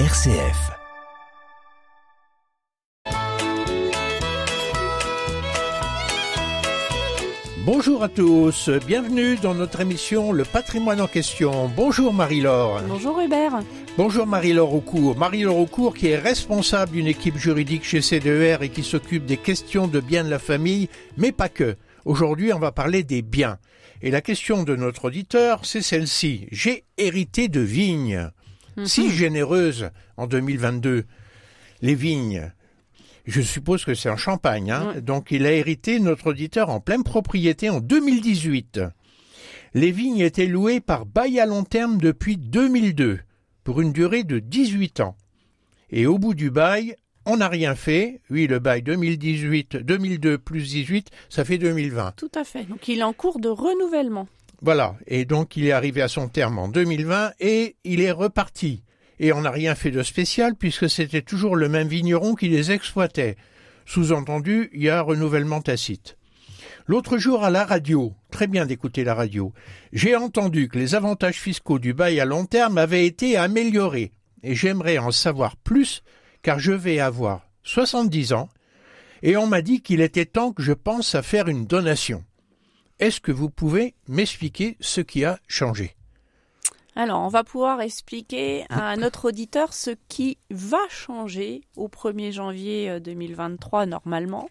RCF. Bonjour à tous, bienvenue dans notre émission Le patrimoine en question. Bonjour Marie-Laure. Bonjour Hubert. Bonjour Marie-Laure Aucourt. Marie-Laure Aucourt qui est responsable d'une équipe juridique chez CDER et qui s'occupe des questions de biens de la famille, mais pas que. Aujourd'hui, on va parler des biens. Et la question de notre auditeur, c'est celle-ci. J'ai hérité de vignes. Si généreuses en 2022. Les vignes, je suppose que c'est en Champagne. Hein Donc il a hérité notre auditeur en pleine propriété en 2018. Les vignes étaient louées par bail à long terme depuis 2002 pour une durée de 18 ans. Et au bout du bail, on n'a rien fait. Oui, le bail 2018, 2002 plus 18, ça fait 2020. Tout à fait. Donc il est en cours de renouvellement. Voilà. Et donc il est arrivé à son terme en 2020 et il est reparti. Et on n'a rien fait de spécial puisque c'était toujours le même vigneron qui les exploitait. Sous-entendu, il y a renouvellement tacite. L'autre jour à la radio, très bien d'écouter la radio, j'ai entendu que les avantages fiscaux du bail à long terme avaient été améliorés. Et j'aimerais en savoir plus car je vais avoir 70 ans et on m'a dit qu'il était temps que je pense à faire une donation. Est-ce que vous pouvez m'expliquer ce qui a changé? Alors, on va pouvoir expliquer à notre auditeur ce qui va changer au 1er janvier 2023 normalement,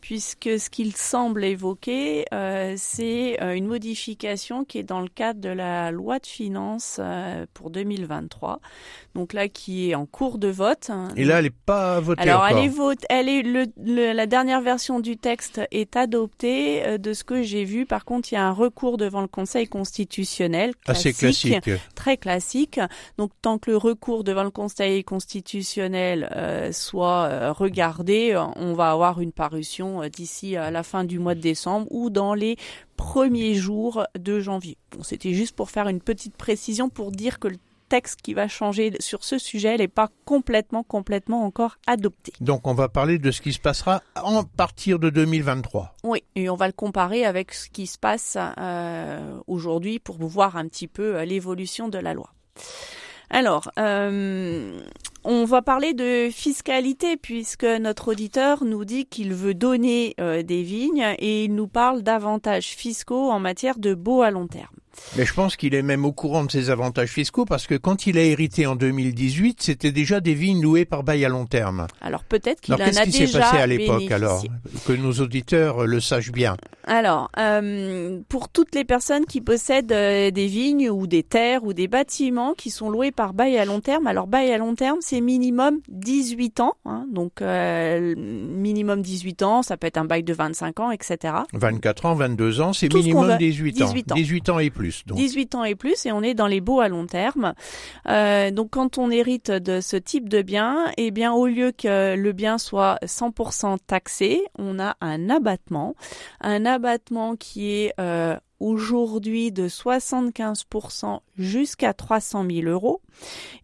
puisque ce qu'il semble évoquer, euh, c'est euh, une modification qui est dans le cadre de la loi de finances euh, pour 2023, donc là qui est en cours de vote. Et là, elle n'est pas votée Alors, encore. elle est vote, elle est le, le- la dernière version du texte est adoptée. Euh, De ce que j'ai vu, par contre, il y a un recours devant le Conseil constitutionnel. Assez classique. Très classique. Donc, tant que le recours devant le Conseil constitutionnel euh, soit euh, regardé, euh, on va avoir une parution euh, d'ici à la fin du mois de décembre ou dans les premiers jours de janvier. Bon, c'était juste pour faire une petite précision pour dire que le texte qui va changer sur ce sujet n'est pas complètement, complètement encore adopté. Donc on va parler de ce qui se passera en partir de 2023. Oui, et on va le comparer avec ce qui se passe euh, aujourd'hui pour voir un petit peu euh, l'évolution de la loi. Alors, euh, on va parler de fiscalité puisque notre auditeur nous dit qu'il veut donner euh, des vignes et il nous parle d'avantages fiscaux en matière de beau à long terme. Mais je pense qu'il est même au courant de ses avantages fiscaux parce que quand il a hérité en 2018, c'était déjà des vignes louées par bail à long terme. Alors peut-être qu'il Alors en qu'est-ce a qui s'est déjà passé à l'époque alors Que nos auditeurs euh, le sachent bien? Alors, euh, pour toutes les personnes qui possèdent euh, des vignes ou des terres ou des bâtiments qui sont loués par bail à long terme, alors bail à long terme, c'est minimum 18 ans. hein, donc, euh, minimum 18 ans, ça peut être un bail de 25 ans, etc. 24 ans, 22 ans, c'est ce minimum veut. 18 ans. 18 ans. 18 ans et plus. Donc. 18 ans et plus, et on est dans les baux à long terme. Euh, donc, quand on hérite de ce type de bien, eh bien, au lieu que le bien soit 100% taxé, on a un abattement, un abattement qui est euh, aujourd'hui de 75% jusqu'à 300 000 euros,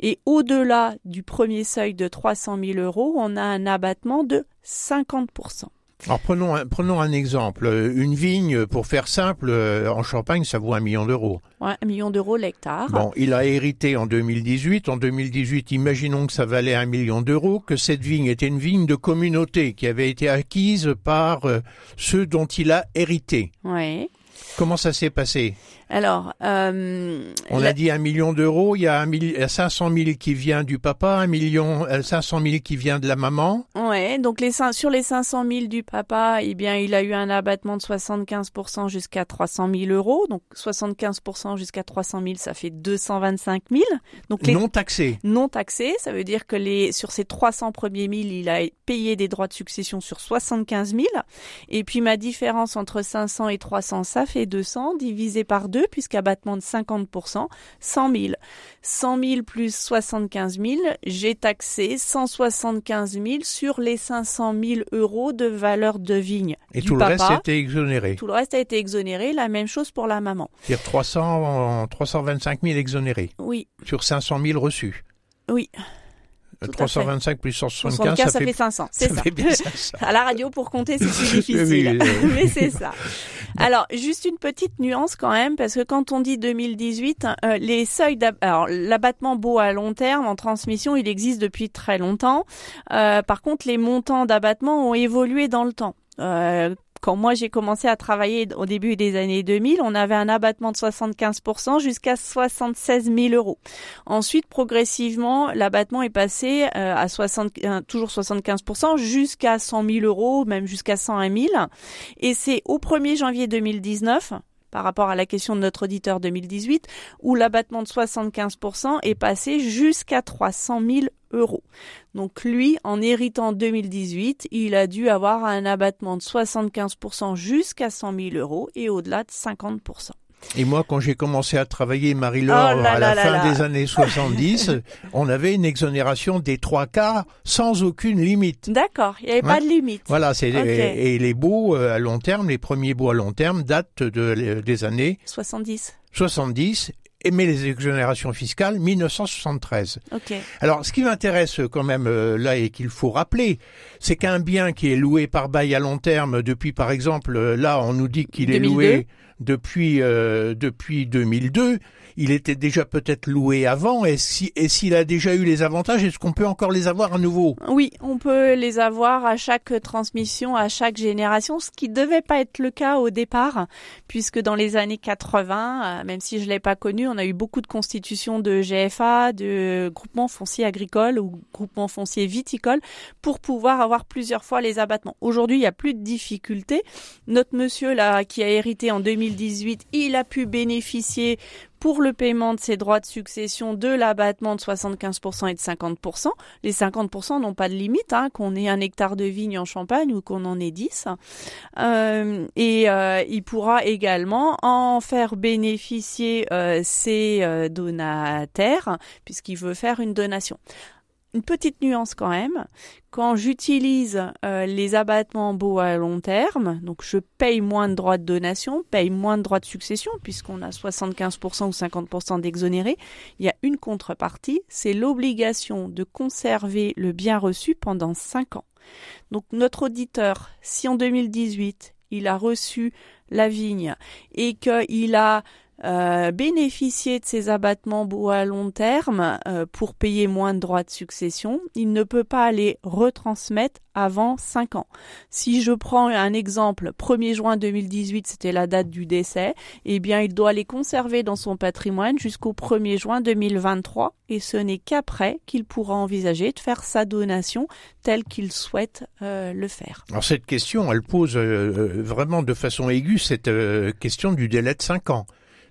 et au-delà du premier seuil de 300 000 euros, on a un abattement de 50%. Alors prenons un, prenons un exemple. Euh, Une vigne, pour faire simple, euh, en Champagne, ça vaut un million d'euros. Ouais, un million d'euros l'hectare. Bon, il a hérité en 2018. En 2018, imaginons que ça valait un million d'euros, que cette vigne était une vigne de communauté qui avait été acquise par euh, ceux dont il a hérité. Ouais. Comment ça s'est passé? Alors, euh, On la- a dit un million d'euros, il y a un milli- il y a 500 000 qui vient du papa, un million, euh, 500 000 qui vient de la maman. Ouais, donc les sur les 500 000 du papa, eh bien, il a eu un abattement de 75% jusqu'à 300 000 euros. Donc 75% jusqu'à 300 000, ça fait 225 000. Donc les Non taxés. non taxés, ça veut dire que les sur ces 300 premiers 1000, il a payé des droits de succession sur 75 000. Et puis ma différence entre 500 et 300, ça fait 200 divisé par 2 puisqu'abattement de 50%, 100 000. 100 000 plus 75 000, j'ai taxé 175 000 sur les 500 000 euros de valeur de vigne Et du tout le reste était exonéré. Tout le reste a été exonéré. La même chose pour la maman. C'est-à-dire 300, 325 000 exonérés Oui, sur 500 000 reçus. oui. Euh, Tout à fait. 325 plus 175, 75, ça, fait, 500. C'est ça. fait bien 500. À la radio, pour compter, c'est plus Oui, difficile. oui, oui. Mais c'est ça. Alors, juste une petite nuance quand même, parce que quand on dit 2018, euh, les seuils l'abattement beau à long terme en transmission, il existe depuis très longtemps. Euh, par contre, les montants d'abattement ont évolué dans le temps. Euh, quand moi j'ai commencé à travailler au début des années 2000, on avait un abattement de 75% jusqu'à 76 000 euros. Ensuite, progressivement, l'abattement est passé euh, à 60, euh, toujours 75% jusqu'à 100 000 euros, même jusqu'à 101 000. Et c'est au 1er janvier 2019 par rapport à la question de notre auditeur 2018, où l'abattement de 75% est passé jusqu'à 300 000 euros. Donc lui, en héritant 2018, il a dû avoir un abattement de 75% jusqu'à 100 000 euros et au-delà de 50%. Et moi, quand j'ai commencé à travailler, Marie-Laure, oh à la fin des années 70, on avait une exonération des trois quarts sans aucune limite. D'accord, il n'y avait pas de limite. Voilà, c'est et, les baux euh, à long terme, les premiers baux à long terme datent de, des années 70. 70 mais les exonérations fiscales 1973. Okay. Alors, ce qui m'intéresse quand même euh, là et qu'il faut rappeler, c'est qu'un bien qui est loué par bail à long terme depuis, par exemple, euh, là, on nous dit qu'il est loué depuis euh, depuis 2002 il était déjà peut-être loué avant. Et si et s'il a déjà eu les avantages, est-ce qu'on peut encore les avoir à nouveau? Oui, on peut les avoir à chaque transmission, à chaque génération, ce qui devait pas être le cas au départ, puisque dans les années 80, euh, même si je l'ai pas connu, on a eu beaucoup de constitutions de GFA, de groupements fonciers agricoles ou groupements fonciers viticoles pour pouvoir avoir plusieurs fois les abattements. Aujourd'hui, il n'y a plus de difficultés. Notre monsieur là qui a hérité en 2018, il a pu bénéficier pour le paiement de ses droits de succession de l'abattement de 75% et de 50%. Les 50% n'ont pas de limite, hein, qu'on ait un hectare de vigne en Champagne ou qu'on en ait 10. Euh, et euh, il pourra également en faire bénéficier euh, ses donataires puisqu'il veut faire une donation une petite nuance quand même. Quand j'utilise euh, les abattements beaux à long terme, donc je paye moins de droits de donation, paye moins de droits de succession, puisqu'on a 75% ou 50% d'exonérés, il y a une contrepartie, c'est l'obligation de conserver le bien reçu pendant 5 ans. Donc notre auditeur, si en 2018 il a reçu la vigne et qu'il a euh, bénéficier de ces abattements bois à long terme euh, pour payer moins de droits de succession, il ne peut pas les retransmettre avant 5 ans. Si je prends un exemple, 1er juin 2018, c'était la date du décès, eh bien il doit les conserver dans son patrimoine jusqu'au 1er juin 2023 et ce n'est qu'après qu'il pourra envisager de faire sa donation telle qu'il souhaite euh, le faire. Alors cette question, elle pose vraiment de façon aiguë cette question du délai de 5 ans.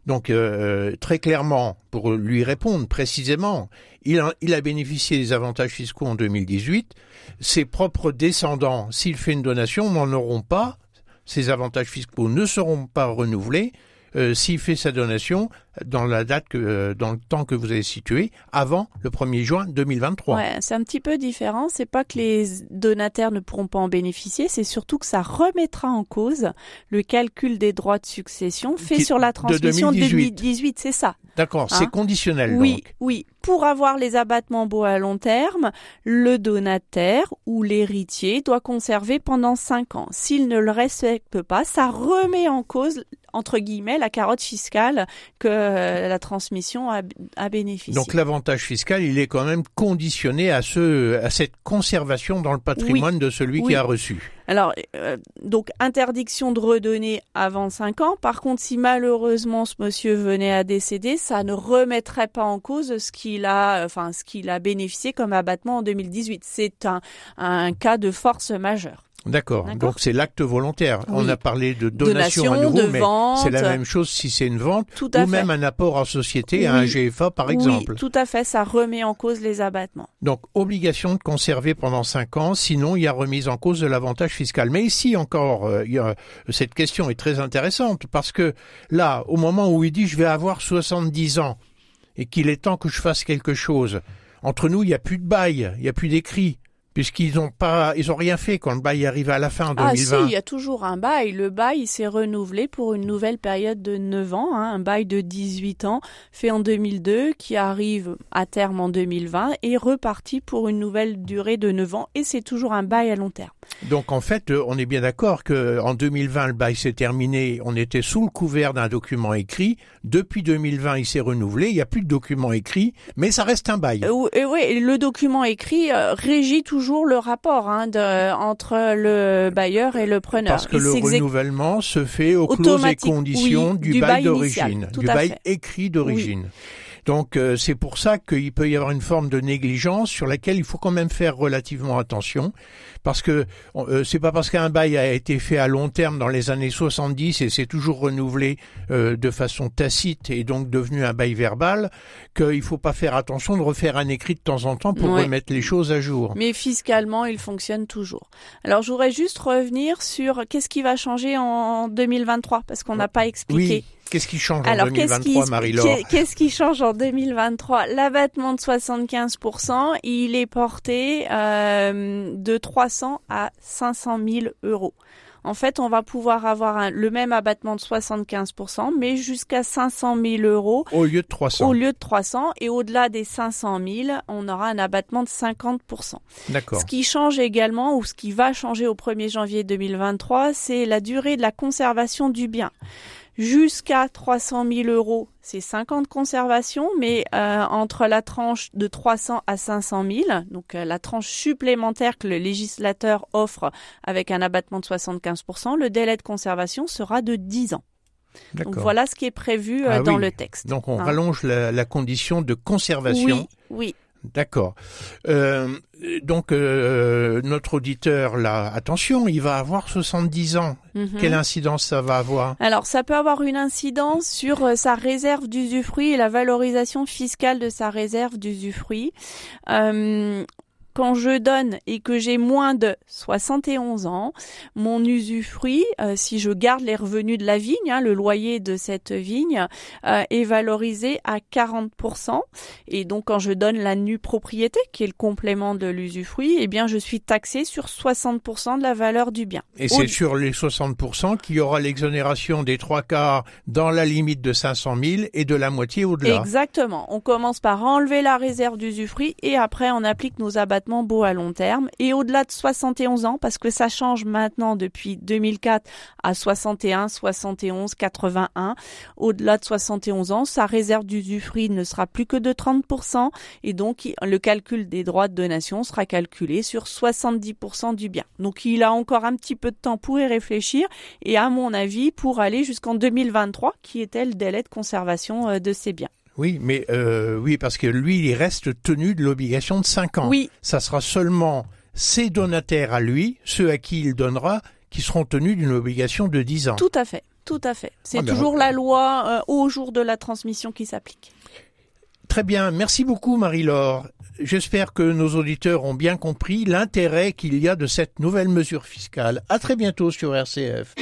Donc euh, très clairement, pour lui répondre précisément, il a, il a bénéficié des avantages fiscaux en 2018. Ses propres descendants, s'il fait une donation, n'en auront pas. Ces avantages fiscaux ne seront pas renouvelés. Euh, s'il fait sa donation dans la date que, euh, dans le temps que vous avez situé, avant le 1er juin 2023. Ouais, c'est un petit peu différent. C'est pas que les donataires ne pourront pas en bénéficier, c'est surtout que ça remettra en cause le calcul des droits de succession fait sur la transmission de 2018. 2018 c'est ça. D'accord, c'est hein conditionnel. Oui, oui. Pour avoir les abattements beaux à long terme, le donataire ou l'héritier doit conserver pendant 5 ans. S'il ne le respecte pas, ça remet en cause entre guillemets la carotte fiscale que euh, la transmission a, a bénéficié. Donc l'avantage fiscal, il est quand même conditionné à ce à cette conservation dans le patrimoine de celui qui a reçu. Alors euh, donc interdiction de redonner avant 5 ans. Par contre, si malheureusement ce monsieur venait à décéder, ça ne remettrait pas en cause ce qu'il a enfin ce qu'il a bénéficié comme abattement en 2018. C'est un un cas de force majeure. D'accord. Donc c'est l'acte volontaire. On a parlé de donation, à nouveau, mais c'est la même chose si c'est une vente ou même un apport en société à un GFA par exemple. Oui, tout à fait. Ça remet en cause les abattements. Donc obligation de conserver pendant cinq ans, sinon il y a remise en cause de l'avantage fiscal. Mais ici encore, euh, cette question est très intéressante parce que là, au moment où il dit je vais avoir 70 ans et qu'il est temps que je fasse quelque chose, entre nous il n'y a plus de bail, il n'y a plus d'écrit. Puisqu'ils n'ont pas, ils ont rien fait quand le bail arrive à la fin en 2020. Ah si, il y a toujours un bail. Le bail s'est renouvelé pour une nouvelle période de 9 ans, hein, un bail de 18 ans fait en 2002 qui arrive à terme en 2020 et reparti pour une nouvelle durée de 9 ans et c'est toujours un bail à long terme. Donc en fait, on est bien d'accord que en 2020 le bail s'est terminé, on était sous le couvert d'un document écrit. Depuis 2020, il s'est renouvelé, il n'y a plus de document écrit, mais ça reste un bail. Euh, oui, le document écrit euh, régit toujours toujours le rapport hein, de, entre le bailleur et le preneur. Parce que le renouvellement se fait aux clauses et conditions du, bail, d'origine, du bail écrit d'origine. Donc euh, c'est pour ça qu'il peut y avoir une forme de négligence sur laquelle il faut quand même faire relativement attention, parce que euh, c'est pas parce qu'un bail a été fait à long terme dans les années 70 et c'est toujours renouvelé euh, de façon tacite et donc devenu un bail verbal qu'il faut pas faire attention de refaire un écrit de temps en temps pour remettre les choses à jour. Mais fiscalement, il fonctionne toujours. Alors je voudrais juste revenir sur qu'est-ce qui va changer en 2023 parce qu'on n'a pas expliqué. Qu'est-ce qui change en 2023, Marie-Laure Qu'est-ce qui change en 2023 L'abattement de 75%, il est porté euh, de 300 à 500 000 euros. En fait, on va pouvoir avoir le même abattement de 75%, mais jusqu'à 500 000 euros. Au lieu de 300. Au lieu de 300. Et au-delà des 500 000, on aura un abattement de 50%. D'accord. Ce qui change également, ou ce qui va changer au 1er janvier 2023, c'est la durée de la conservation du bien jusqu'à 300 000 euros, c'est 50 conservations, mais euh, entre la tranche de 300 à 500 000, donc euh, la tranche supplémentaire que le législateur offre avec un abattement de 75%, le délai de conservation sera de 10 ans. Donc voilà ce qui est prévu euh, ah dans le texte. Donc on hein. rallonge la, la, condition de conservation. Oui, oui. D'accord. Euh, donc euh, notre auditeur là, attention, il va avoir 70 ans. Mhm. Quelle incidence ça va avoir Alors ça peut avoir une incidence sur euh, sa réserve d'usufruit et la valorisation fiscale de sa réserve d'usufruit. Quand je donne et que j'ai moins de 71 ans, mon usufruit, euh, si je garde les revenus de la vigne, hein, le loyer de cette vigne, euh, est valorisé à 40%. Et donc quand je donne la nue propriété, qui est le complément de l'usufruit, eh bien je suis taxé sur 60% de la valeur du bien. Et c'est sur les 60% qu'il y aura l'exonération des trois quarts dans la limite de 500 000 et de la moitié au-delà. Exactement. On commence par enlever la réserve d'usufruit et après on applique nos abattements beau à long terme et au-delà de 71 ans parce que ça change maintenant depuis 2004 à 61, 71, 81. Au-delà de 71 ans, sa réserve d'usufruit ne sera plus que de 30% et donc le calcul des droits de donation sera calculé sur 70% du bien. Donc il a encore un petit peu de temps pour y réfléchir et à mon avis pour aller jusqu'en 2023 qui était le délai de conservation euh, de ses biens. Oui, mais euh, oui, parce que lui, il reste tenu de l'obligation de 5 ans. Oui. Ça sera seulement ses donataires à lui, ceux à qui il donnera, qui seront tenus d'une obligation de 10 ans. Tout à fait, tout à fait. C'est ah, ben, toujours la loi euh, au jour de la transmission qui s'applique. Très bien, merci beaucoup Marie-Laure. J'espère que nos auditeurs ont bien compris l'intérêt qu'il y a de cette nouvelle mesure fiscale. À très bientôt sur RCF.